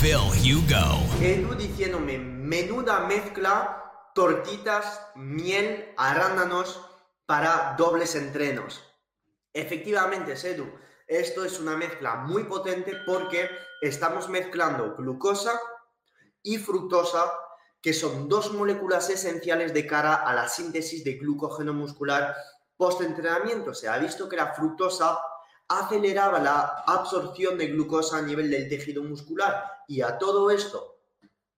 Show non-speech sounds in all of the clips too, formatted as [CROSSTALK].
Phil Hugo. Edu diciéndome, menuda mezcla, tortitas, miel, arándanos para dobles entrenos. Efectivamente, Edu, esto es una mezcla muy potente porque estamos mezclando glucosa y fructosa, que son dos moléculas esenciales de cara a la síntesis de glucógeno muscular post-entrenamiento. Se ha visto que la fructosa aceleraba la absorción de glucosa a nivel del tejido muscular. Y a todo esto,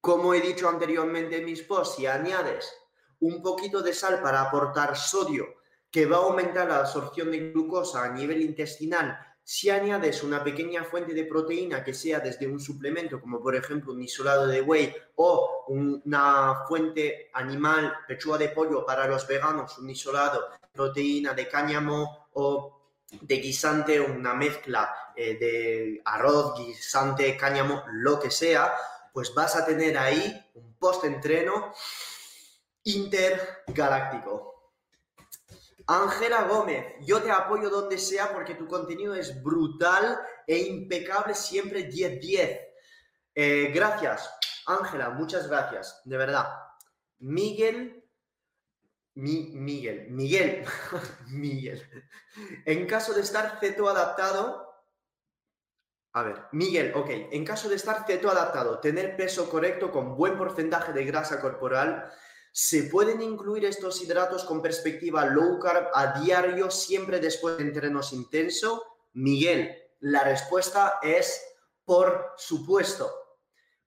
como he dicho anteriormente en mis posts, si añades un poquito de sal para aportar sodio, que va a aumentar la absorción de glucosa a nivel intestinal, si añades una pequeña fuente de proteína que sea desde un suplemento, como por ejemplo un isolado de whey o una fuente animal, pechuga de pollo para los veganos, un isolado, proteína de cáñamo o de guisante, una mezcla eh, de arroz, guisante, cáñamo, lo que sea, pues vas a tener ahí un post-entreno intergaláctico. Ángela Gómez, yo te apoyo donde sea porque tu contenido es brutal e impecable, siempre 10-10. Eh, gracias, Ángela, muchas gracias, de verdad. Miguel Miguel, Miguel, [LAUGHS] Miguel. En caso de estar ceto adaptado, a ver, Miguel, ok, en caso de estar ceto adaptado, tener peso correcto con buen porcentaje de grasa corporal, ¿se pueden incluir estos hidratos con perspectiva low carb a diario siempre después de entrenos intenso? Miguel, la respuesta es por supuesto.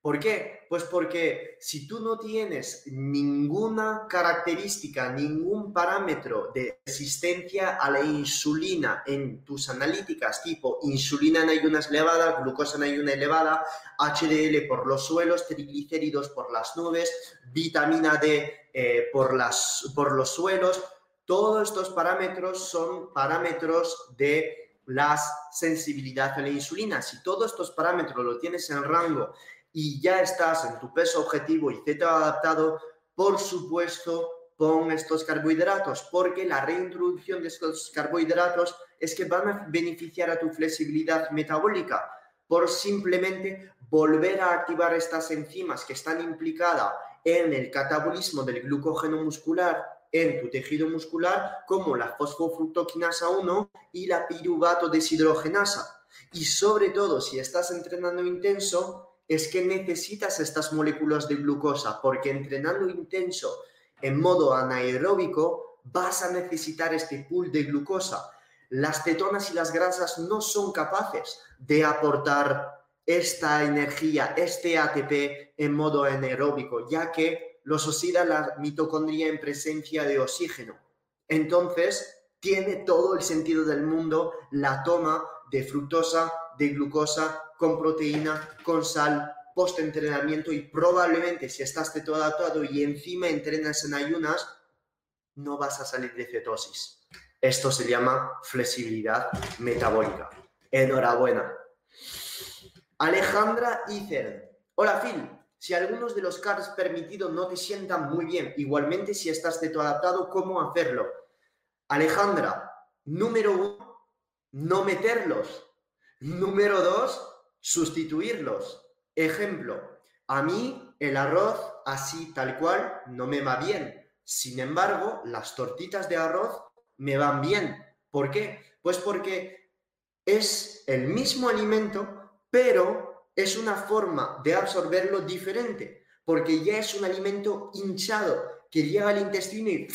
¿Por qué? Pues porque si tú no tienes ninguna característica, ningún parámetro de resistencia a la insulina en tus analíticas, tipo insulina en ayunas elevada, glucosa en ayuna elevada, HDL por los suelos, triglicéridos por las nubes, vitamina D eh, por, las, por los suelos, todos estos parámetros son parámetros de la sensibilidad a la insulina. Si todos estos parámetros lo tienes en rango y ya estás en tu peso objetivo y ha adaptado, por supuesto, pon estos carbohidratos, porque la reintroducción de estos carbohidratos es que van a beneficiar a tu flexibilidad metabólica por simplemente volver a activar estas enzimas que están implicadas en el catabolismo del glucógeno muscular en tu tejido muscular, como la fosfofructoquinasa 1 y la piruvato deshidrogenasa. Y sobre todo, si estás entrenando intenso, es que necesitas estas moléculas de glucosa porque entrenando intenso en modo anaeróbico vas a necesitar este pool de glucosa. Las cetonas y las grasas no son capaces de aportar esta energía, este ATP en modo anaeróbico, ya que los oxida la mitocondria en presencia de oxígeno. Entonces, tiene todo el sentido del mundo la toma de fructosa, de glucosa con proteína, con sal, post-entrenamiento y probablemente si estás todo adaptado y encima entrenas en ayunas, no vas a salir de cetosis. Esto se llama flexibilidad metabólica. Enhorabuena. Alejandra Icer. Hola Phil, si algunos de los carbs permitidos no te sientan muy bien, igualmente si estás ceto adaptado, ¿cómo hacerlo? Alejandra, número uno, no meterlos. Número dos, sustituirlos. Ejemplo, a mí el arroz así tal cual no me va bien. Sin embargo, las tortitas de arroz me van bien. ¿Por qué? Pues porque es el mismo alimento, pero es una forma de absorberlo diferente, porque ya es un alimento hinchado que llega al intestino y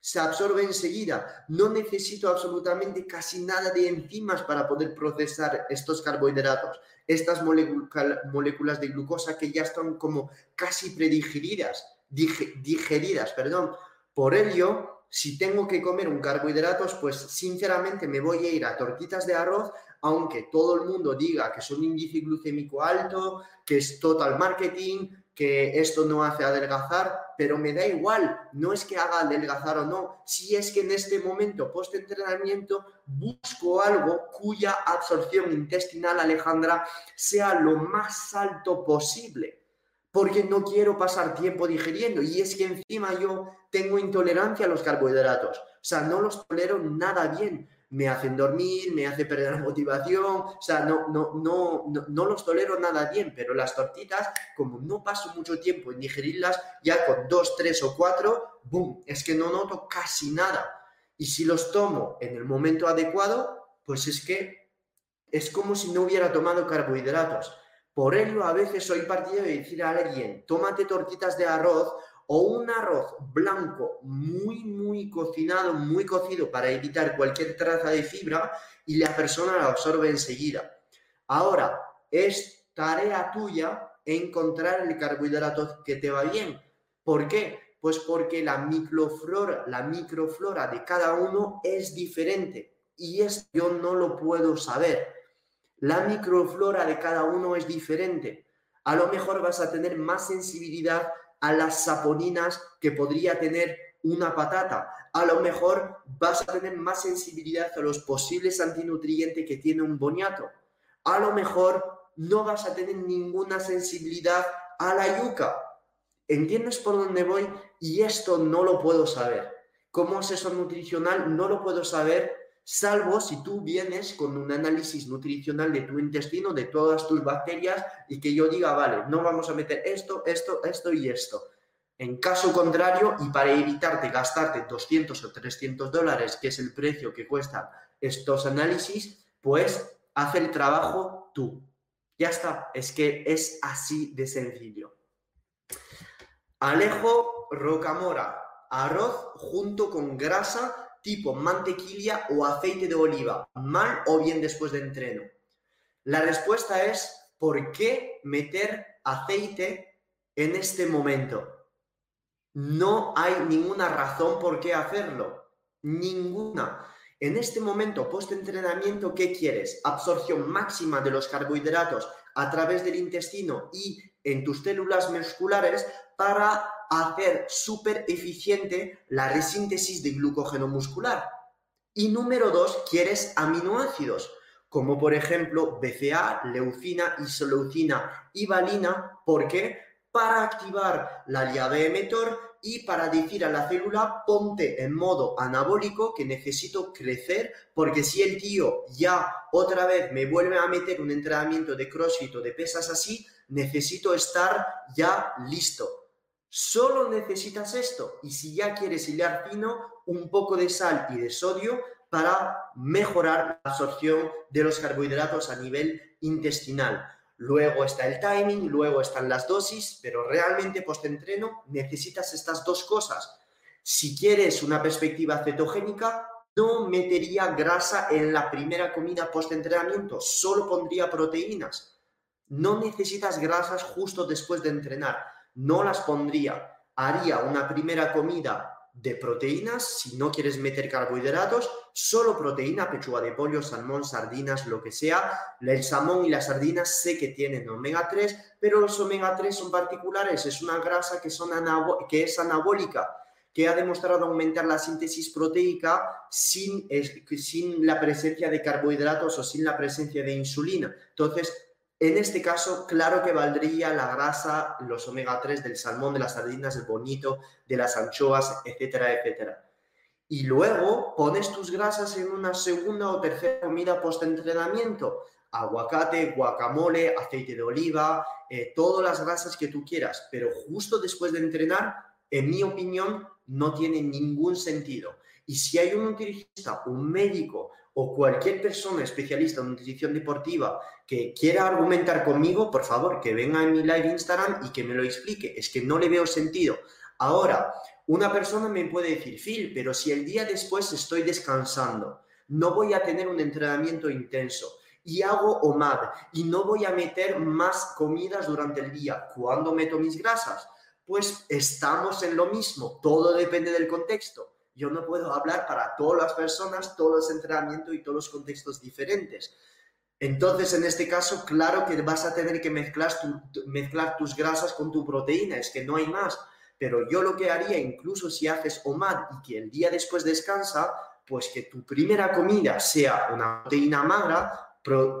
se absorbe enseguida. No necesito absolutamente casi nada de enzimas para poder procesar estos carbohidratos, estas moléculas de glucosa que ya están como casi predigeridas, digeridas, perdón. Por ello, si tengo que comer un carbohidratos, pues sinceramente me voy a ir a tortitas de arroz, aunque todo el mundo diga que son índice glucémico alto, que es total marketing, que esto no hace adelgazar, pero me da igual, no es que haga adelgazar o no, si es que en este momento post-entrenamiento busco algo cuya absorción intestinal, Alejandra, sea lo más alto posible, porque no quiero pasar tiempo digiriendo y es que encima yo tengo intolerancia a los carbohidratos, o sea, no los tolero nada bien, me hacen dormir, me hace perder la motivación, o sea, no, no, no, no, los tolero nada bien, pero las tortitas, como no paso mucho tiempo en digerirlas, ya con dos, tres o cuatro, ¡boom! Es que no noto casi nada. Y si los tomo en el momento adecuado, pues es que es como si no hubiera tomado carbohidratos. Por ello, a veces soy partidario de decir a alguien, tómate tortitas de arroz o un arroz blanco muy, muy cocinado, muy cocido para evitar cualquier traza de fibra y la persona la absorbe enseguida. Ahora, es tarea tuya encontrar el carbohidrato que te va bien. ¿Por qué? Pues porque la microflora, la microflora de cada uno es diferente y esto yo no lo puedo saber. La microflora de cada uno es diferente. A lo mejor vas a tener más sensibilidad a las saponinas que podría tener una patata. A lo mejor vas a tener más sensibilidad a los posibles antinutrientes que tiene un boniato. A lo mejor no vas a tener ninguna sensibilidad a la yuca. ¿Entiendes por dónde voy? Y esto no lo puedo saber. Como asesor nutricional no lo puedo saber salvo si tú vienes con un análisis nutricional de tu intestino, de todas tus bacterias, y que yo diga, vale, no vamos a meter esto, esto, esto y esto. En caso contrario, y para evitarte gastarte 200 o 300 dólares, que es el precio que cuestan estos análisis, pues haz el trabajo tú. Ya está, es que es así de sencillo. Alejo Rocamora, arroz junto con grasa tipo mantequilla o aceite de oliva, mal o bien después de entreno? La respuesta es, ¿por qué meter aceite en este momento? No hay ninguna razón por qué hacerlo. Ninguna. En este momento, post-entrenamiento, ¿qué quieres? Absorción máxima de los carbohidratos a través del intestino y en tus células musculares para hacer súper eficiente la resíntesis de glucógeno muscular. Y número dos, quieres aminoácidos, como por ejemplo BCA, leucina, isoleucina y valina. ¿Por qué? Para activar la llave emetor y para decir a la célula ponte en modo anabólico que necesito crecer porque si el tío ya otra vez me vuelve a meter un entrenamiento de crossfit o de pesas así, necesito estar ya listo. Solo necesitas esto y si ya quieres hilar fino, un poco de sal y de sodio para mejorar la absorción de los carbohidratos a nivel intestinal. Luego está el timing, luego están las dosis, pero realmente post-entreno necesitas estas dos cosas. Si quieres una perspectiva cetogénica, no metería grasa en la primera comida post-entrenamiento, solo pondría proteínas. No necesitas grasas justo después de entrenar no las pondría. Haría una primera comida de proteínas, si no quieres meter carbohidratos, solo proteína, pechuga de pollo, salmón, sardinas, lo que sea. El salmón y las sardinas sé que tienen omega 3, pero los omega 3 son particulares, es una grasa que, que es anabólica, que ha demostrado aumentar la síntesis proteica sin, sin la presencia de carbohidratos o sin la presencia de insulina. Entonces, en este caso, claro que valdría la grasa, los omega 3 del salmón, de las sardinas, del bonito, de las anchoas, etcétera, etcétera. Y luego pones tus grasas en una segunda o tercera comida post-entrenamiento. Aguacate, guacamole, aceite de oliva, eh, todas las grasas que tú quieras. Pero justo después de entrenar, en mi opinión, no tiene ningún sentido. Y si hay un nutricionista, un médico o cualquier persona especialista en nutrición deportiva que quiera argumentar conmigo, por favor, que venga en mi live Instagram y que me lo explique. Es que no le veo sentido. Ahora, una persona me puede decir, Phil, pero si el día después estoy descansando, no voy a tener un entrenamiento intenso y hago OMAD y no voy a meter más comidas durante el día, ¿cuándo meto mis grasas? Pues estamos en lo mismo, todo depende del contexto. Yo no puedo hablar para todas las personas, todos los entrenamientos y todos los contextos diferentes. Entonces, en este caso, claro que vas a tener que mezclar, tus grasas con tu proteína, es que no hay más. Pero yo lo que haría, incluso si haces OMAD y que el día después descansa, pues que tu primera comida sea una proteína magra,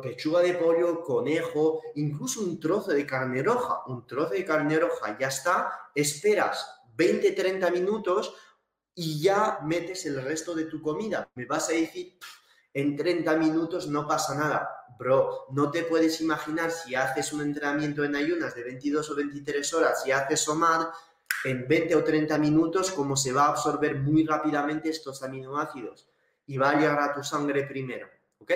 pechuga de pollo, conejo, incluso un trozo de carne roja. Un trozo de carne roja, ya está, esperas 20-30 minutos y ya metes el resto de tu comida. Me vas a decir, en 30 minutos no pasa nada. Bro, no te puedes imaginar si haces un entrenamiento en ayunas de 22 o 23 horas y haces OMAD, en 20 o 30 minutos cómo se va a absorber muy rápidamente estos aminoácidos y va a llegar a tu sangre primero. ¿Ok?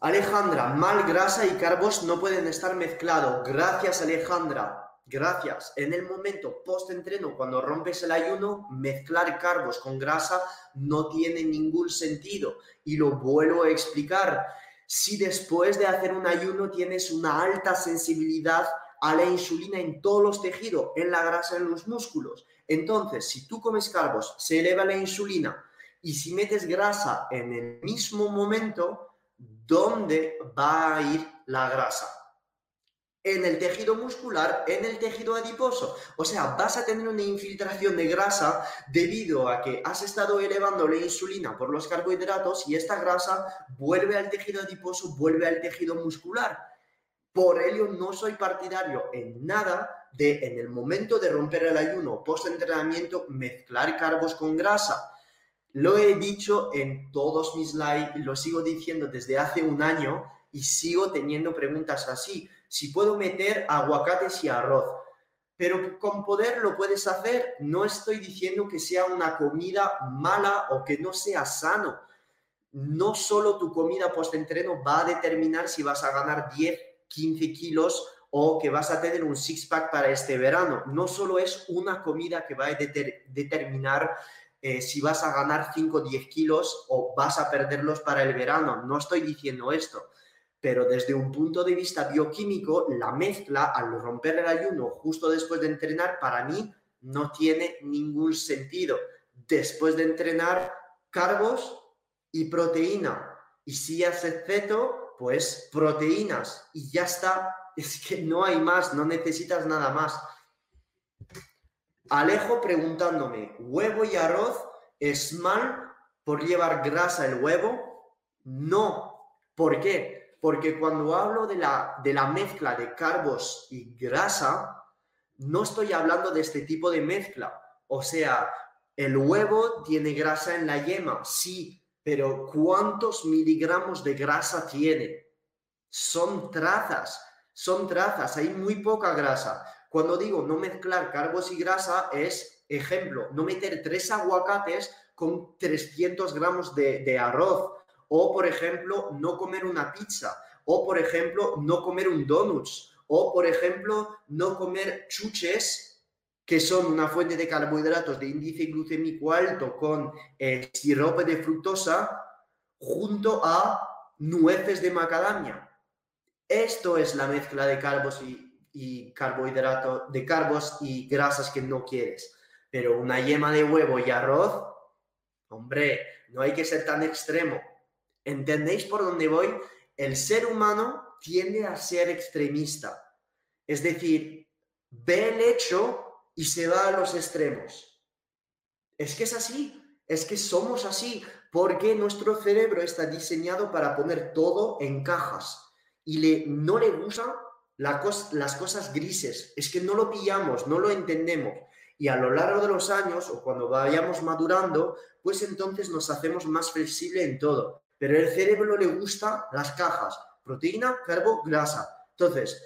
Alejandra, mal grasa y carbos no pueden estar mezclados. Gracias, Alejandra. Gracias. En el momento post-entreno, cuando rompes el ayuno, mezclar carbos con grasa no tiene ningún sentido. Y lo vuelvo a explicar. Si después de hacer un ayuno tienes una alta sensibilidad a la insulina en todos los tejidos, en la grasa, en los músculos, entonces si tú comes carbos, se eleva la insulina. Y si metes grasa en el mismo momento, ¿dónde va a ir la grasa? En el tejido muscular, en el tejido adiposo. O sea, vas a tener una infiltración de grasa debido a que has estado elevando la insulina por los carbohidratos y esta grasa vuelve al tejido adiposo, vuelve al tejido muscular. Por ello, no soy partidario en nada de, en el momento de romper el ayuno post-entrenamiento, mezclar carbos con grasa lo he dicho en todos mis lives, lo sigo diciendo desde hace un año y sigo teniendo preguntas así. Si puedo meter aguacates y arroz, pero con poder lo puedes hacer. No estoy diciendo que sea una comida mala o que no sea sano. No solo tu comida post-entreno va a determinar si vas a ganar 10, 15 kilos o que vas a tener un six-pack para este verano. No solo es una comida que va a determinar eh, si vas a ganar 5 o 10 kilos o vas a perderlos para el verano. No estoy diciendo esto, pero desde un punto de vista bioquímico, la mezcla al romper el ayuno justo después de entrenar, para mí no tiene ningún sentido. Después de entrenar, carbos y proteína. Y si haces ceto, pues proteínas. Y ya está. [LAUGHS] Es que no hay más, no necesitas nada más. Alejo preguntándome, ¿huevo y arroz es mal por llevar grasa el huevo? No. ¿Por qué? Porque cuando hablo de la, de la mezcla de carbos y grasa, no estoy hablando de este tipo de mezcla. O sea, el huevo tiene grasa en la yema, sí, pero ¿cuántos miligramos de grasa tiene? Son trazas, son trazas, hay muy poca grasa. Cuando digo no mezclar carbos y grasa es, ejemplo, no meter tres aguacates con 300 gramos de, arroz. O, por ejemplo, no comer una pizza. O, por ejemplo, no comer un donuts. O, por ejemplo, no comer chuches, que son una fuente de carbohidratos de índice glucémico alto con eh, sirope de fructosa, junto a nueces de macadamia. Esto es la mezcla de carbos y, carbohidratos, de carbos y grasas que no quieres. Pero una yema de huevo y arroz, hombre, no hay que ser tan extremo. ¿Entendéis por dónde voy? El ser humano tiende a ser extremista. Es decir, ve el hecho y se va a los extremos. Es que es así, es que somos así, porque nuestro cerebro está diseñado para poner todo en cajas y le, no le gusta las cosas grises, es que no lo pillamos, no lo entendemos. Y a lo largo de los años o cuando vayamos madurando, pues entonces nos hacemos más flexible en todo. Pero el cerebro le gusta las cajas, proteína, carbo, grasa. Entonces,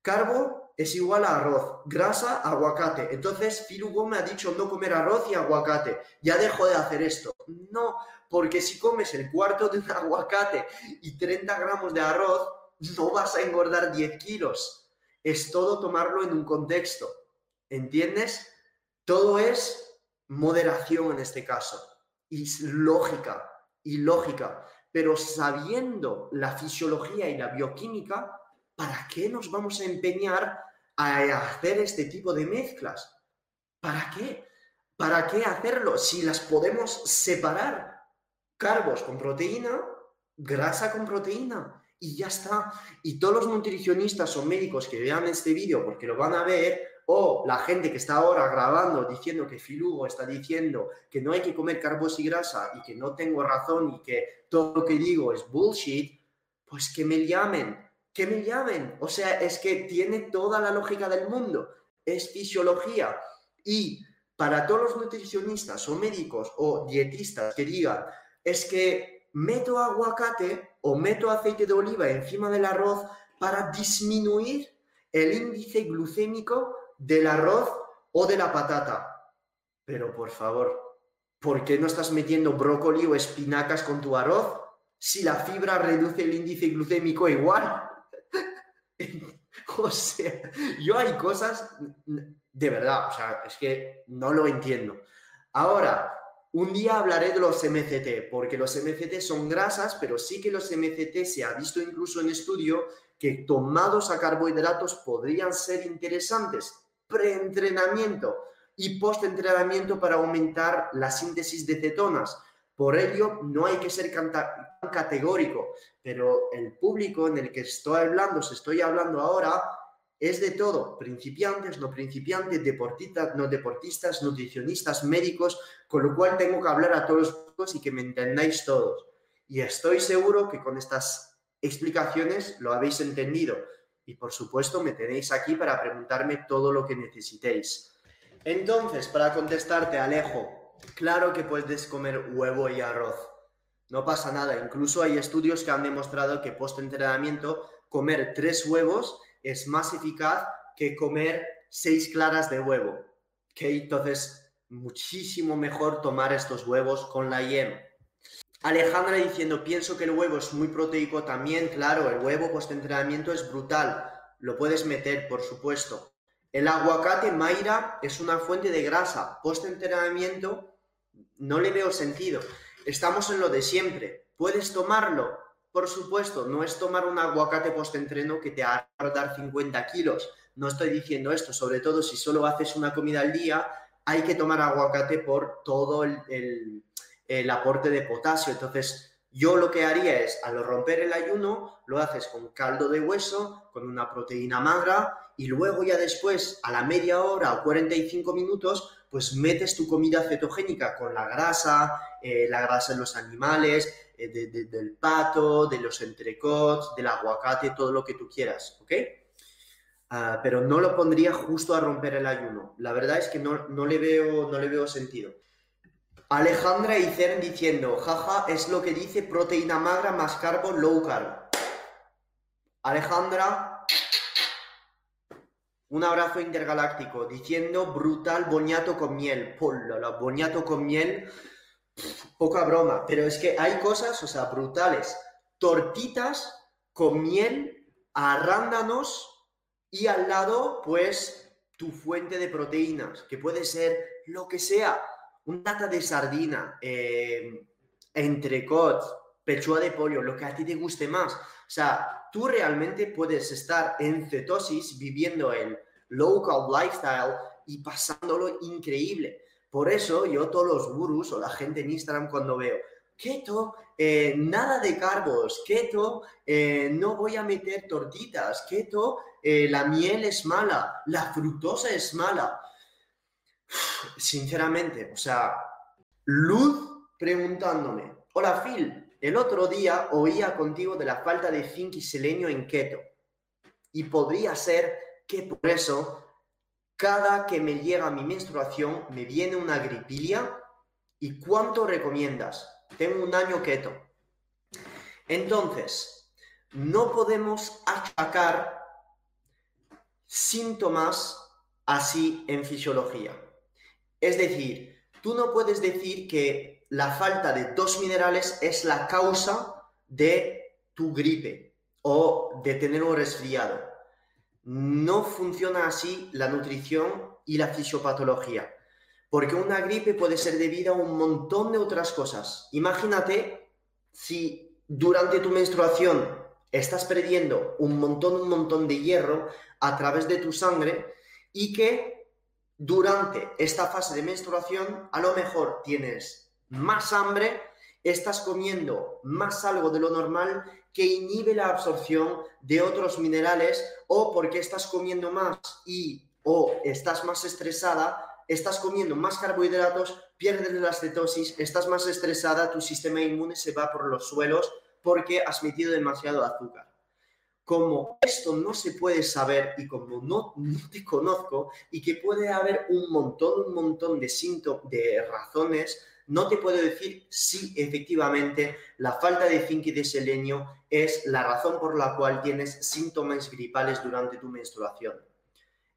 carbo es igual a arroz, grasa, aguacate. Entonces, Filugo me ha dicho no comer arroz y aguacate. Ya dejo de hacer esto. No, porque si comes el cuarto de un [LAUGHS] aguacate y 30 gramos de arroz, no vas a engordar 10 kilos. Es todo tomarlo en un contexto. ¿Entiendes? Todo es moderación en este caso. Y lógica, y lógica. Pero sabiendo la fisiología y la bioquímica, ¿para qué nos vamos a empeñar a hacer este tipo de mezclas? ¿Para qué? ¿Para qué hacerlo si las podemos separar? Carbos con proteína, grasa con proteína y ya está. Y todos los nutricionistas o médicos que vean este vídeo porque lo van a ver, o la gente que está ahora grabando diciendo que Filugo está diciendo que no hay que comer carbos y grasa y que no tengo razón y que todo lo que digo es bullshit, pues que me llamen, que me llamen. O sea, es que tiene toda la lógica del mundo. Es fisiología. Y para todos los nutricionistas o médicos o dietistas que digan, es que meto aguacate o meto aceite de oliva encima del arroz para disminuir el índice glucémico del arroz o de la patata. Pero por favor, ¿por qué no estás metiendo brócoli o espinacas con tu arroz si la fibra reduce el índice glucémico igual? [LAUGHS] o sea, yo hay cosas de verdad, o sea, es que no lo entiendo. Ahora, un día hablaré de los MCT, porque los MCT son grasas, pero sí que los MCT se ha visto incluso en estudio que tomados a carbohidratos podrían ser interesantes preentrenamiento y postentrenamiento para aumentar la síntesis de cetonas. Por ello, no hay que ser categórico, pero el público en el que estoy hablando, se estoy hablando ahora, es de todo, principiantes, no principiantes, deportistas, no deportistas, nutricionistas, médicos, con lo cual tengo que hablar a todos y que me entendáis todos. Y estoy seguro que con estas explicaciones lo habéis entendido y por supuesto me tenéis aquí para preguntarme todo lo que necesitéis. Entonces, para contestarte, Alejo, claro que puedes comer huevo y arroz. No pasa nada. Incluso hay estudios que han demostrado que post-entrenamiento comer tres huevos es más eficaz que comer seis claras de huevo. Entonces, muchísimo mejor tomar estos huevos con la yema. Alejandra diciendo, pienso que el huevo es muy proteico también, claro, el huevo post-entrenamiento es brutal, lo puedes meter, por supuesto. El aguacate, Mayra, es una fuente de grasa, post-entrenamiento no le veo sentido. Estamos en lo de siempre, ¿puedes tomarlo? Por supuesto, no es tomar un aguacate post-entreno que te hará dar 50 kilos, no estoy diciendo esto, sobre todo si solo haces una comida al día, hay que tomar aguacate por todo el el aporte de potasio. Entonces, yo lo que haría es, al romper el ayuno, lo haces con caldo de hueso, con una proteína magra, y luego ya después, a la media hora o 45 minutos, pues metes tu comida cetogénica con la grasa, eh, la grasa de los animales, eh, del pato, de los entrecots, del aguacate, todo lo que tú quieras, ¿ok? Ah, pero no lo pondría justo a romper el ayuno. La verdad es que no, no, le, veo, no le veo sentido. Alejandra Icern diciendo, jaja, es lo que dice proteína magra más carbo low carb. Alejandra, un abrazo intergaláctico diciendo brutal boñato con miel. boñato con miel, poca broma, pero es que hay cosas, o sea, brutales. Tortitas con miel, arándanos y al lado, pues, tu fuente de proteínas, que puede ser lo que sea un tata de sardina, eh, entrecot, pechuga de pollo, lo que a ti te guste más. O sea, tú realmente puedes estar en cetosis viviendo el low carb lifestyle y pasándolo increíble. Por eso yo todos los gurús o la gente en Instagram cuando veo keto, eh, nada de carbos, keto, eh, no voy a meter tortitas, keto, la miel es mala, la fructosa es mala sinceramente, o sea, Luz preguntándome, hola Phil, el otro día oía contigo de la falta de zinc y selenio en keto. Y podría ser que por eso, cada que me llega mi menstruación, me viene una gripilia. ¿Y cuánto recomiendas? Tengo un año keto. Entonces, no podemos achacar síntomas así en fisiología. Es decir, tú no puedes decir que la falta de dos minerales es la causa de tu gripe o de tener un resfriado. No funciona así la nutrición y la fisiopatología, porque una gripe puede ser debida a un montón de otras cosas. Imagínate si durante tu menstruación estás perdiendo un montón, un montón de hierro a través de tu sangre y que durante esta fase de menstruación, a lo mejor tienes más hambre, estás comiendo más algo de lo normal que inhibe la absorción de otros minerales o porque estás comiendo más y o estás más estresada, estás comiendo más carbohidratos, pierdes la cetosis, estás más estresada, tu sistema inmune se va por los suelos porque has metido demasiado azúcar como esto no se puede saber y como no, te conozco y que puede haber un montón, un montón de de razones, no te puedo decir si efectivamente la falta de zinc y de selenio es la razón por la cual tienes síntomas gripales durante tu menstruación.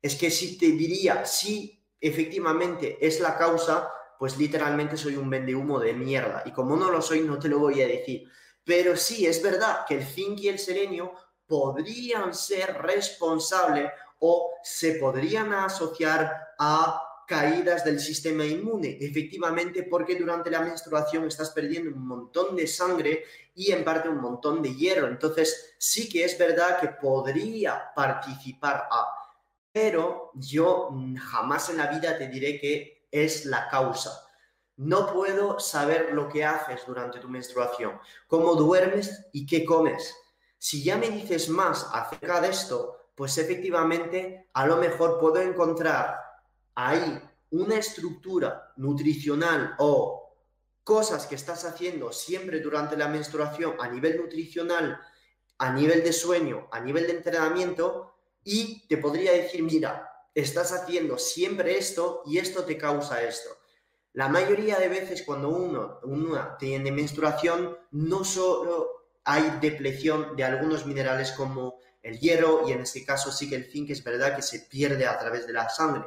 Es que si te diría si efectivamente es la causa, pues literalmente soy un vendehumo de mierda. Y como no lo soy, no te lo voy a decir. Pero sí, es verdad que el zinc y el selenio podrían ser responsables o se podrían asociar a caídas del sistema inmune, efectivamente porque durante la menstruación estás perdiendo un montón de sangre y en parte un montón de hierro. Entonces sí que es verdad que podría participar a, pero yo jamás en la vida te diré que es la causa. No puedo saber lo que haces durante tu menstruación, cómo duermes y qué comes. Si ya me dices más acerca de esto, pues efectivamente a lo mejor puedo encontrar ahí una estructura nutricional o cosas que estás haciendo siempre durante la menstruación a nivel nutricional, a nivel de sueño, a nivel de entrenamiento y te podría decir, mira, estás haciendo siempre esto y esto te causa esto. La mayoría de veces cuando uno una tiene menstruación, no solo hay depleción de algunos minerales como el hierro y en este caso sí que el zinc es verdad que se pierde a través de la sangre.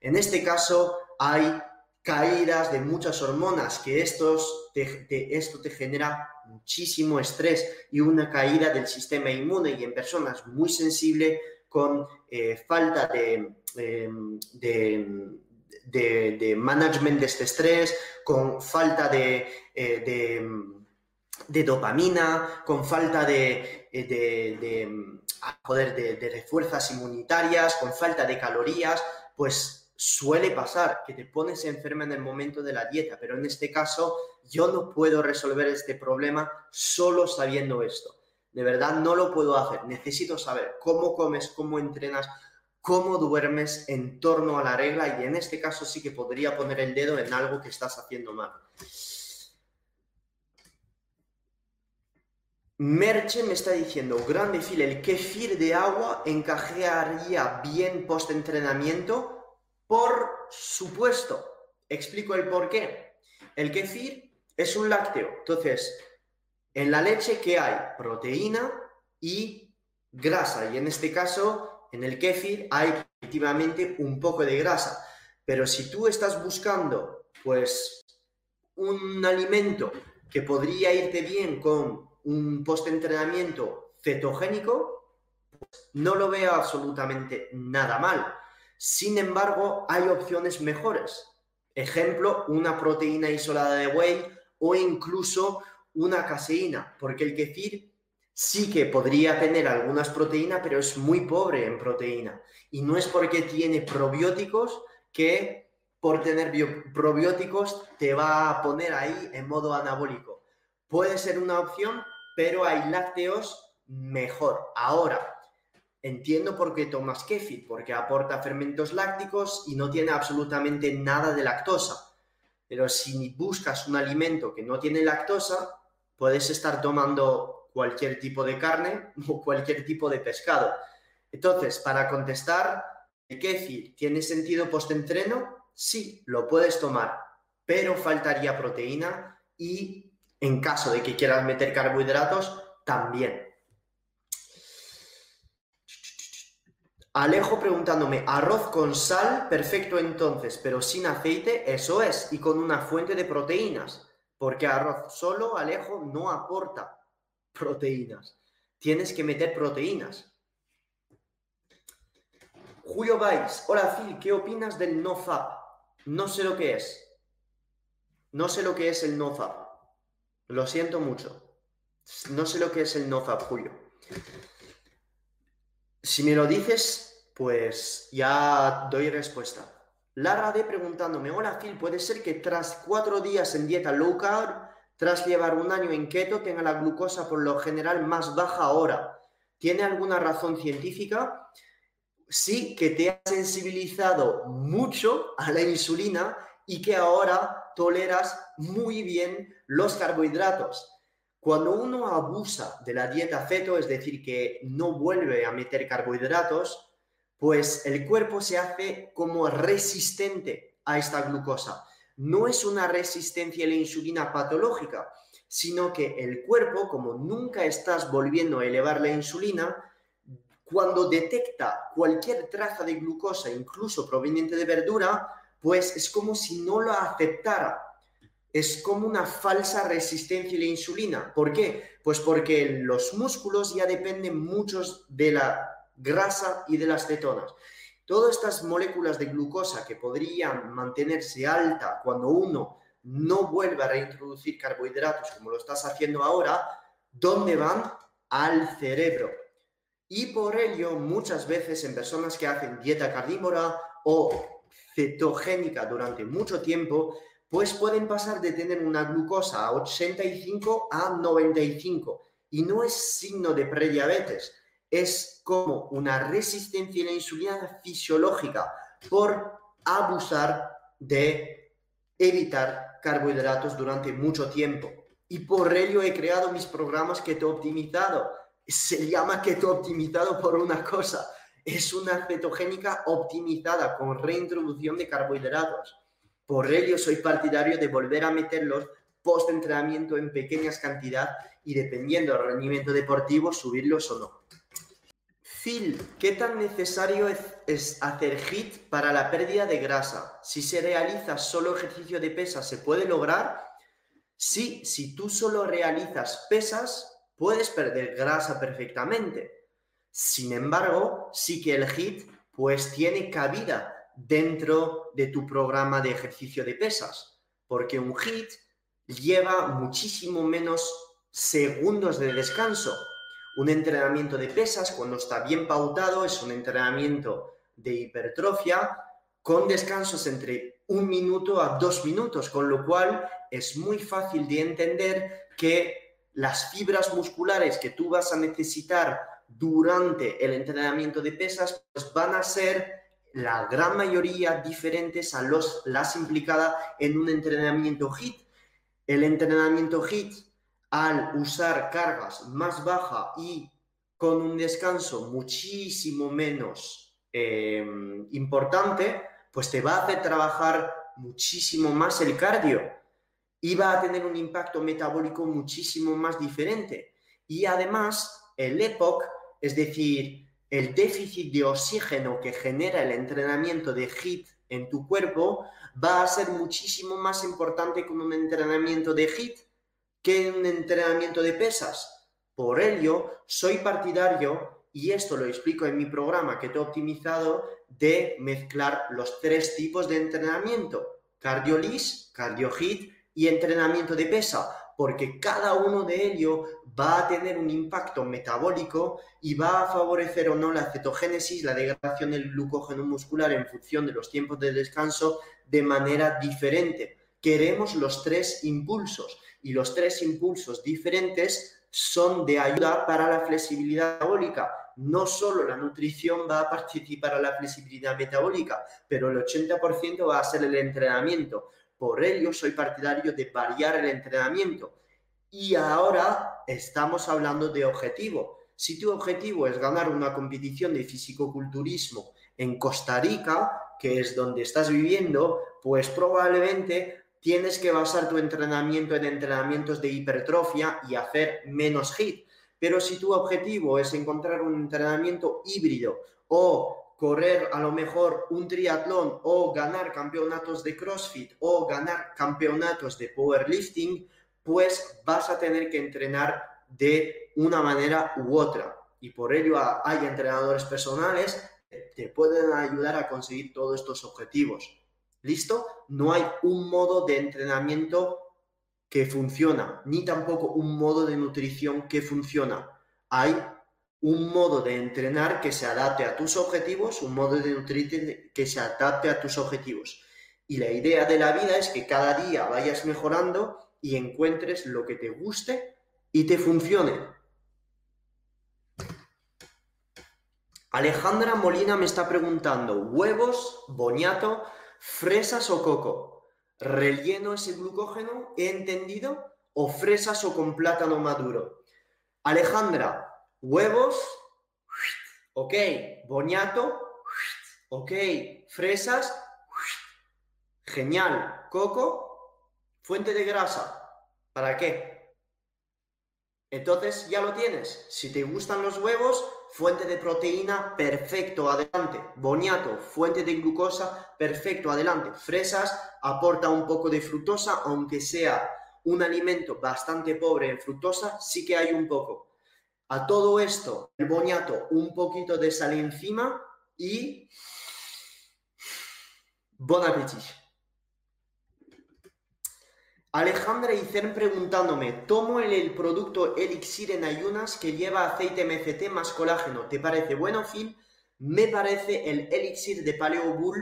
En este caso hay caídas de muchas hormonas que estos esto te genera muchísimo estrés y una caída del sistema inmune y en personas muy sensibles con eh, falta em, de, de, management de este estrés, con falta de em, de dopamina, con falta de, eh, de, poder de, de refuerzas inmunitarias, con falta de calorías, pues suele pasar que te pones enferma en el momento de la dieta, pero en este caso yo no puedo resolver este problema solo sabiendo esto. De verdad no lo puedo hacer. Necesito saber cómo comes, cómo entrenas, cómo duermes en torno a la regla y en este caso sí que podría poner el dedo en algo que estás haciendo mal. Merche me está diciendo, grande fil, el kefir de agua encajaría bien post-entrenamiento. Por supuesto. Explico el por qué. El kefir es un lácteo. Entonces, en la leche, ¿qué hay? Proteína y grasa. Y en este caso, en el kefir hay efectivamente un poco de grasa. Pero si tú estás buscando, pues, un alimento que podría irte bien con un post-entrenamiento cetogénico, no lo veo absolutamente nada mal. Sin embargo, hay opciones mejores. Ejemplo, una proteína isolada de whey o incluso una caseína, porque el kefir sí que podría tener algunas proteínas, pero es muy pobre en proteína. Y no es porque tiene probióticos que por tener probióticos te va a poner ahí en modo anabólico. Puede ser una opción, pero hay lácteos mejor. Ahora, entiendo por qué tomas kefir, porque aporta fermentos lácticos y no tiene absolutamente nada de lactosa. Pero si buscas un alimento que no tiene lactosa, puedes estar tomando cualquier tipo de carne [LAUGHS] o cualquier tipo de pescado. Entonces, para contestar, ¿el kefir tiene sentido post-entreno? Sí, lo puedes tomar, pero faltaría proteína y en caso de que quieras meter carbohidratos, también. Alejo preguntándome, arroz con sal, perfecto entonces, pero sin aceite, eso es, y con una fuente de proteínas, porque arroz solo, Alejo, no aporta proteínas. Tienes que meter proteínas. Julio Vais, hola Phil, ¿qué opinas del NoFap? No sé lo que es. No sé lo que es el NoFap. Lo siento mucho. No sé lo que es el NoFap, Julio. Si me lo dices, pues ya doy respuesta. Lara D preguntándome, hola Phil, ¿puede ser que tras cuatro días en dieta low carb, tras llevar un año en keto, tenga la glucosa por lo general más baja ahora? ¿Tiene alguna razón científica? Sí, que te ha sensibilizado mucho a la insulina y que ahora toleras muy bien los carbohidratos. Cuando uno abusa de la dieta feto, es decir, que no vuelve a meter carbohidratos, pues el cuerpo se hace como resistente a esta glucosa. No es una resistencia a la insulina patológica, sino que el cuerpo, como nunca estás volviendo a elevar la insulina, cuando detecta cualquier traza de glucosa, incluso proveniente de verdura, pues es como si no lo aceptara. Es como una falsa resistencia a la insulina. ¿Por qué? Pues porque los músculos ya dependen muchos de la grasa y de las cetonas. Todas estas moléculas de glucosa que podrían mantenerse alta cuando uno no vuelve a reintroducir carbohidratos como lo estás haciendo ahora, ¿dónde van? Al cerebro. Y por ello, muchas veces en personas que hacen dieta carnívora o cetogénica durante mucho tiempo, pues pueden pasar de tener una glucosa a 85 a 95. Y no es signo de prediabetes, es como una resistencia a la insulina fisiológica por abusar de evitar carbohidratos durante mucho tiempo. Y por ello he creado mis programas keto optimizado. Se llama keto optimizado por una cosa. Es una cetogénica optimizada con reintroducción de carbohidratos. Por ello soy partidario de volver a meterlos post entrenamiento en pequeñas cantidades y dependiendo del rendimiento deportivo subirlos o no. Phil, ¿qué tan necesario es, hacer HIT para la pérdida de grasa? Si se realiza solo ejercicio de pesas, ¿se puede lograr? Sí, si tú solo realizas pesas, puedes perder grasa perfectamente. Sin embargo, sí que el HIT pues tiene cabida dentro de tu programa de ejercicio de pesas, porque un HIT lleva muchísimo menos segundos de descanso. Un entrenamiento de pesas, cuando está bien pautado, es un entrenamiento de hipertrofia con descansos entre un minuto a dos minutos, con lo cual es muy fácil de entender que las fibras musculares que tú vas a necesitar durante el entrenamiento de pesas pues van a ser la gran mayoría diferentes a los, las implicadas en un entrenamiento HIT. El entrenamiento HIT al usar cargas más bajas y con un descanso muchísimo menos em, importante, pues te va a hacer trabajar muchísimo más el cardio y va a tener un impacto metabólico muchísimo más diferente. Y además, el EPOC, es decir, el déficit de oxígeno que genera el entrenamiento de HIT en tu cuerpo, va a ser muchísimo más importante con un entrenamiento de HIT que un entrenamiento de pesas. Por ello, soy partidario, y esto lo explico en mi programa que te he optimizado, de mezclar los tres tipos de entrenamiento, cardio-lis, cardio-hit y entrenamiento de pesa, porque cada uno de ellos va a tener un impacto metabólico y va a favorecer o no la cetogénesis, la degradación del glucógeno muscular en función de los tiempos de descanso de manera diferente. Queremos los tres impulsos y los tres impulsos diferentes son de ayuda para la flexibilidad metabólica. No solo la nutrición va a participar a la flexibilidad metabólica, pero el 80% va a ser el entrenamiento. Por ello, soy partidario de variar el entrenamiento. Y ahora estamos hablando de objetivo. Si tu objetivo es ganar una competición de fisicoculturismo en Costa Rica, que es donde estás viviendo, pues probablemente tienes que basar tu entrenamiento en entrenamientos de hipertrofia y hacer menos HIT. Pero si tu objetivo es encontrar un entrenamiento híbrido o correr a lo mejor un triatlón o ganar campeonatos de CrossFit o ganar campeonatos de powerlifting, pues vas a tener que entrenar de una manera u otra. Y por ello hay entrenadores personales que te pueden ayudar a conseguir todos estos objetivos. ¿Listo? No hay un modo de entrenamiento que funciona, ni tampoco un modo de nutrición que funciona. Hay un modo de entrenar que se adapte a tus objetivos, un modo de nutrirte que se adapte a tus objetivos. Y la idea de la vida es que cada día vayas mejorando y encuentres lo que te guste y te funcione. Alejandra Molina me está preguntando, ¿huevos, boniato, fresas o coco? ¿Relleno ese glucógeno? ¿He entendido? ¿O fresas o con plátano maduro? Alejandra, huevos, ok, boniato, ok, fresas, genial, coco, fuente de grasa, ¿para qué? Entonces ya lo tienes, si te gustan los huevos, fuente de proteína, perfecto, adelante. Boniato, fuente de glucosa, perfecto, adelante. Fresas, aporta un poco de fructosa, aunque sea un alimento bastante pobre en fructosa, sí que hay un poco. A todo esto, el boniato, un poquito de sal encima y... Bon appetit. Alejandra Icern preguntándome, tomo el, producto Elixir en ayunas que lleva aceite MCT más colágeno. ¿Te parece bueno, Phil? Me parece el Elixir de Paleo Bull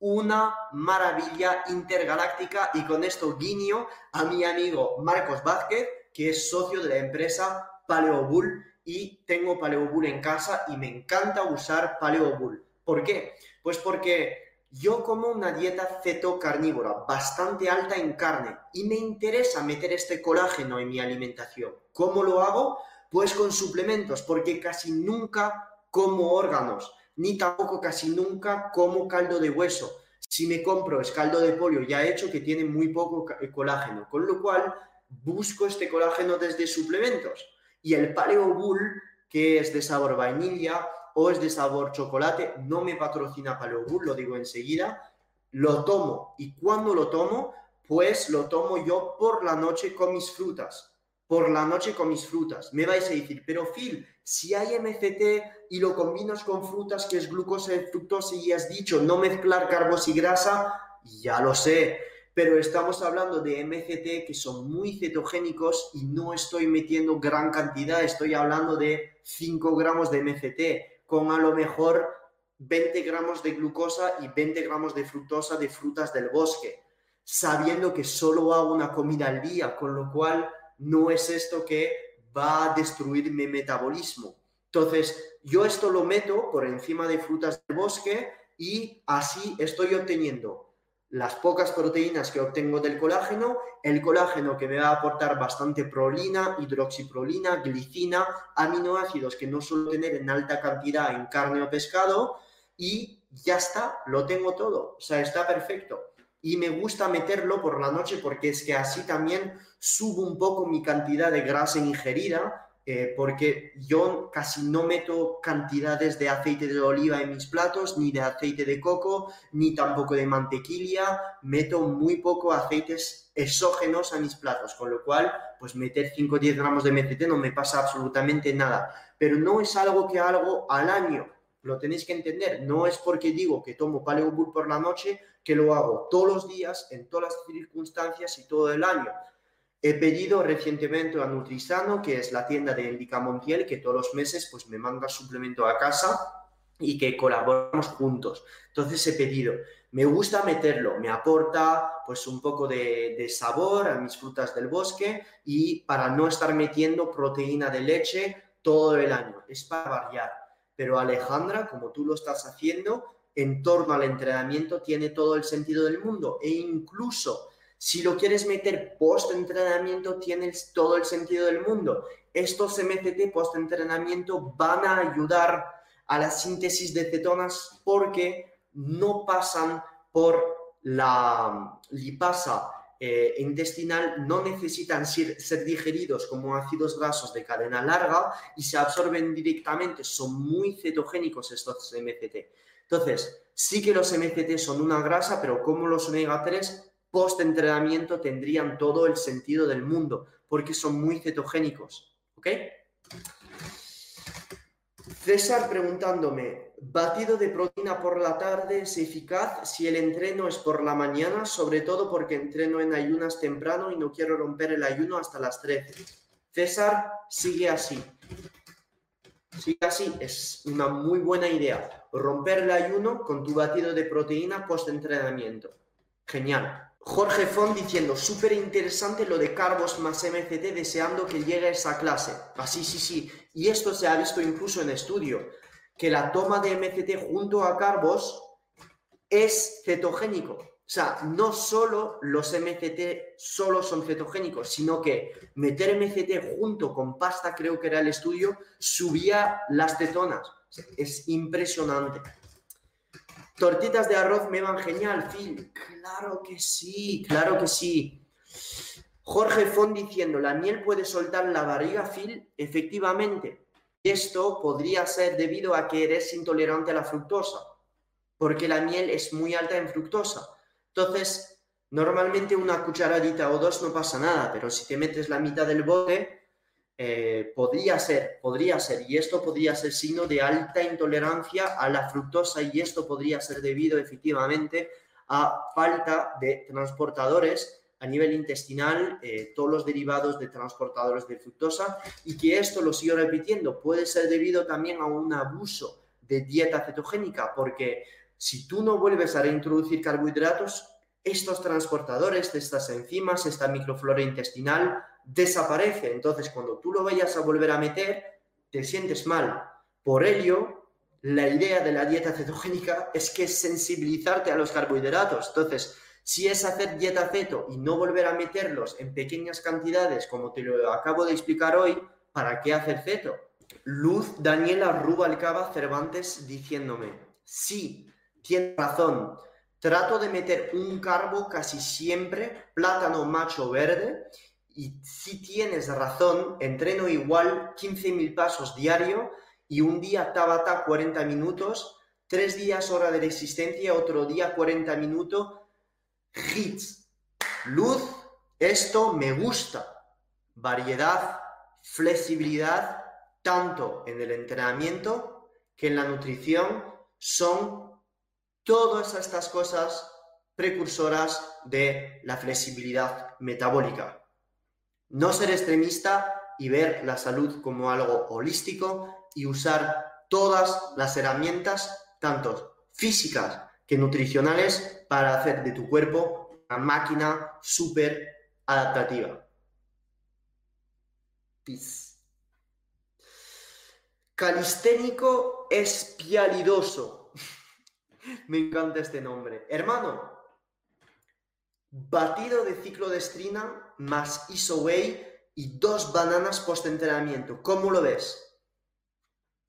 una maravilla intergaláctica y con esto guiño a mi amigo Marcos Vázquez, que es socio de la empresa Paleobull y tengo Paleobull en casa y me encanta usar Paleobull. ¿Por qué? Pues porque yo como una dieta ceto carnívora bastante alta en carne y me interesa meter este colágeno en mi alimentación. ¿Cómo lo hago? Pues con suplementos, porque casi nunca como órganos, ni tampoco casi nunca como caldo de hueso. Si me compro es caldo de pollo ya hecho que tiene muy poco colágeno, con lo cual busco este colágeno desde suplementos. Y el Paleo Bull, que es de sabor vainilla o es de sabor chocolate, no me patrocina Paleo Bull, lo digo enseguida, lo tomo. Y cuando lo tomo, pues lo tomo yo por la noche con mis frutas. Por la noche con mis frutas. Me vais a decir, pero Phil, si hay MCT y lo combinas con frutas que es glucosa y fructosa y has dicho no mezclar carbos y grasa, ya lo sé, pero estamos hablando de MCT que son muy cetogénicos y no estoy metiendo gran cantidad, estoy hablando de 5 gramos de MCT con a lo mejor 20 gramos de glucosa y 20 gramos de fructosa de frutas del bosque, sabiendo que solo hago una comida al día, con lo cual no es esto que va a destruir mi metabolismo. Entonces, yo esto lo meto por encima de frutas del bosque y así estoy obteniendo las pocas proteínas que obtengo del colágeno, el colágeno que me va a aportar bastante prolina, hidroxiprolina, glicina, aminoácidos que no suelo tener en alta cantidad en carne o pescado y ya está, lo tengo todo, o sea, está perfecto. Y me gusta meterlo por la noche porque es que así también subo un poco mi cantidad de grasa ingerida eh, porque yo casi no meto cantidades de aceite de oliva en mis platos, ni de aceite de coco, ni tampoco de mantequilla, meto muy poco aceites exógenos a mis platos, con lo cual, pues meter 5 o 10 gramos de MCT no me pasa absolutamente nada, pero no es algo que hago al año, lo tenéis que entender, no es porque digo que tomo Paleo Bull por la noche que lo hago todos los días, en todas las circunstancias y todo el año. He pedido recientemente a Nutrisano, que es la tienda de Indica Montiel, que todos los meses pues, me manda suplemento a casa y que colaboramos juntos. Entonces he pedido, me gusta meterlo, me aporta pues un poco de, de, sabor a mis frutas del bosque y para no estar metiendo proteína de leche todo el año, es para variar. Pero Alejandra, como tú lo estás haciendo, en torno al entrenamiento tiene todo el sentido del mundo e incluso si lo quieres meter post-entrenamiento, tienes todo el sentido del mundo. Estos MCT post-entrenamiento van a ayudar a la síntesis de cetonas porque no pasan por la lipasa eh, intestinal, no necesitan ser, ser digeridos como ácidos grasos de cadena larga y se absorben directamente. Son muy cetogénicos estos MCT. Entonces, sí que los MCT son una grasa, pero como los omega 3 post-entrenamiento tendrían todo el sentido del mundo, porque son muy cetogénicos. ¿Ok? César preguntándome, ¿batido de proteína por la tarde es eficaz si el entreno es por la mañana? Sobre todo porque entreno en ayunas temprano y no quiero romper el ayuno hasta las 13. César, sigue así. Sí, así es una muy buena idea. Romper el ayuno con tu batido de proteína post-entrenamiento. Genial. Jorge Font diciendo, súper interesante lo de carbos más MCT, deseando que llegue esa clase. Así, sí, sí. Y esto se ha visto incluso en estudio, que la toma de MCT junto a carbos es cetogénico. O sea, no solo los MCT solo son cetogénicos, sino que meter MCT junto con pasta, creo que era el estudio, subía las cetonas. Es impresionante. Tortitas de arroz me van genial, Phil. Claro que sí, claro que sí. Jorge Font diciendo, la miel puede soltar la barriga, Phil. Efectivamente, esto podría ser debido a que eres intolerante a la fructosa, porque la miel es muy alta en fructosa. Entonces, normalmente una cucharadita o dos no pasa nada, pero si te metes la mitad del bote, eh, podría ser, podría ser, y esto podría ser signo de alta intolerancia a la fructosa y esto podría ser debido efectivamente a falta de transportadores a nivel intestinal, eh, todos los derivados de transportadores de fructosa y que esto, lo sigo repitiendo, puede ser debido también a un abuso de dieta cetogénica, porque si tú no vuelves a reintroducir carbohidratos, estos transportadores de estas enzimas, esta microflora intestinal, desaparece. Entonces, cuando tú lo vayas a volver a meter, te sientes mal. Por ello, la idea de la dieta cetogénica es que es sensibilizarte a los carbohidratos. Entonces, si es hacer dieta ceto y no volver a meterlos en pequeñas cantidades, como te lo acabo de explicar hoy, ¿para qué hacer ceto? Luz Daniela Rubalcaba Cervantes diciéndome, sí, Tienes razón. Trato de meter un carbo casi siempre, plátano macho verde. Y si tienes razón, entreno igual 15.000 pasos diario y un día Tabata 40 minutos, tres días hora de resistencia, otro día 40 minutos, hits. Luz, esto me gusta. Variedad, flexibilidad, tanto en el entrenamiento que en la nutrición, son todas estas cosas precursoras de la flexibilidad metabólica. No ser extremista y ver la salud como algo holístico y usar todas las herramientas, tanto físicas que nutricionales, para hacer de tu cuerpo una máquina súper adaptativa. Calisténico espialidoso [LAUGHS] me encanta este nombre. Hermano, batido de ciclo de estrina más isoway y dos bananas post-entrenamiento. ¿Cómo lo ves?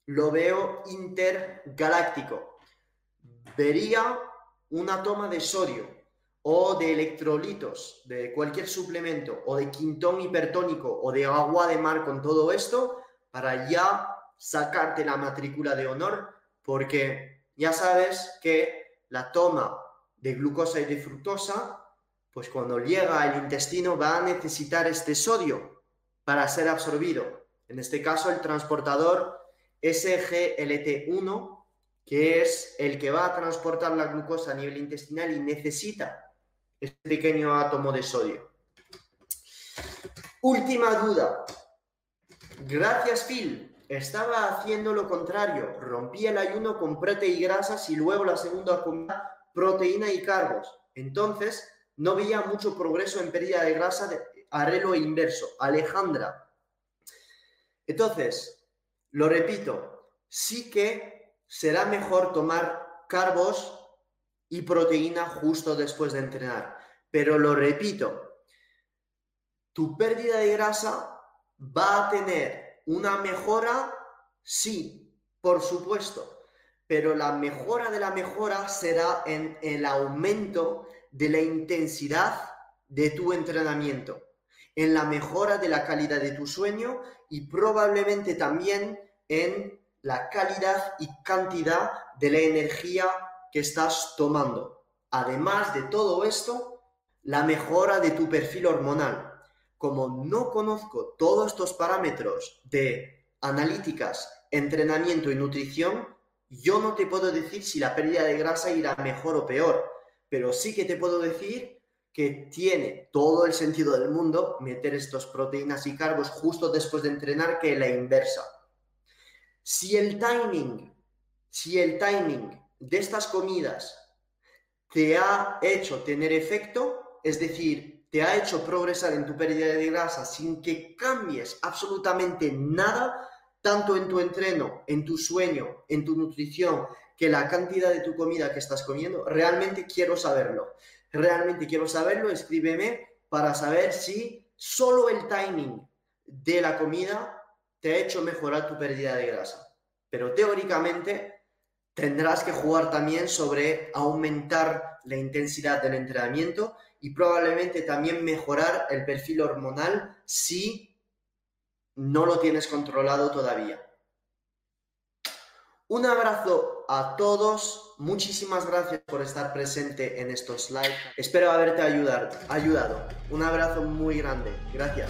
Lo veo intergaláctico. Vería una toma de sodio o de electrolitos, de cualquier suplemento, o de quintón hipertónico o de agua de mar con todo esto, para ya sacarte la matrícula de honor, porque ya sabes que la toma de glucosa y de fructosa, pues cuando llega al intestino va a necesitar este sodio para ser absorbido. En este caso, el transportador SGLT1, que es el que va a transportar la glucosa a nivel intestinal y necesita este pequeño átomo de sodio. Última duda. Gracias, Phil. Estaba haciendo lo contrario, rompía el ayuno con prete y grasas y luego la segunda comida proteína y carbos. Entonces, no veía mucho progreso en pérdida de grasa arreglo inverso. Alejandra. Entonces, lo repito, sí que será mejor tomar carbos y proteína justo después de entrenar. Pero lo repito, tu pérdida de grasa va a tener una mejora, sí, por supuesto, pero la mejora de la mejora será en el aumento de la intensidad de tu entrenamiento, en la mejora de la calidad de tu sueño y probablemente también en la calidad y cantidad de la energía que estás tomando. Además de todo esto, la mejora de tu perfil hormonal como no conozco todos estos parámetros de analíticas, entrenamiento y nutrición, yo no te puedo decir si la pérdida de grasa irá mejor o peor, pero sí que te puedo decir que tiene todo el sentido del mundo meter estos proteínas y carbos justo después de entrenar que la inversa. Si el timing, si el timing de estas comidas te ha hecho tener efecto, es decir, te ha hecho progresar en tu pérdida de grasa sin que cambies absolutamente nada, tanto en tu entreno, en tu sueño, en tu nutrición, que la cantidad de tu comida que estás comiendo, realmente quiero saberlo. Realmente quiero saberlo, escríbeme para saber si solo el timing de la comida te ha hecho mejorar tu pérdida de grasa. Pero teóricamente tendrás que jugar también sobre aumentar la intensidad del entrenamiento y probablemente también mejorar el perfil hormonal si no lo tienes controlado todavía. Un abrazo a todos. Muchísimas gracias por estar presente en estos live. Espero haberte ayudado. ayudado. Un abrazo muy grande. Gracias.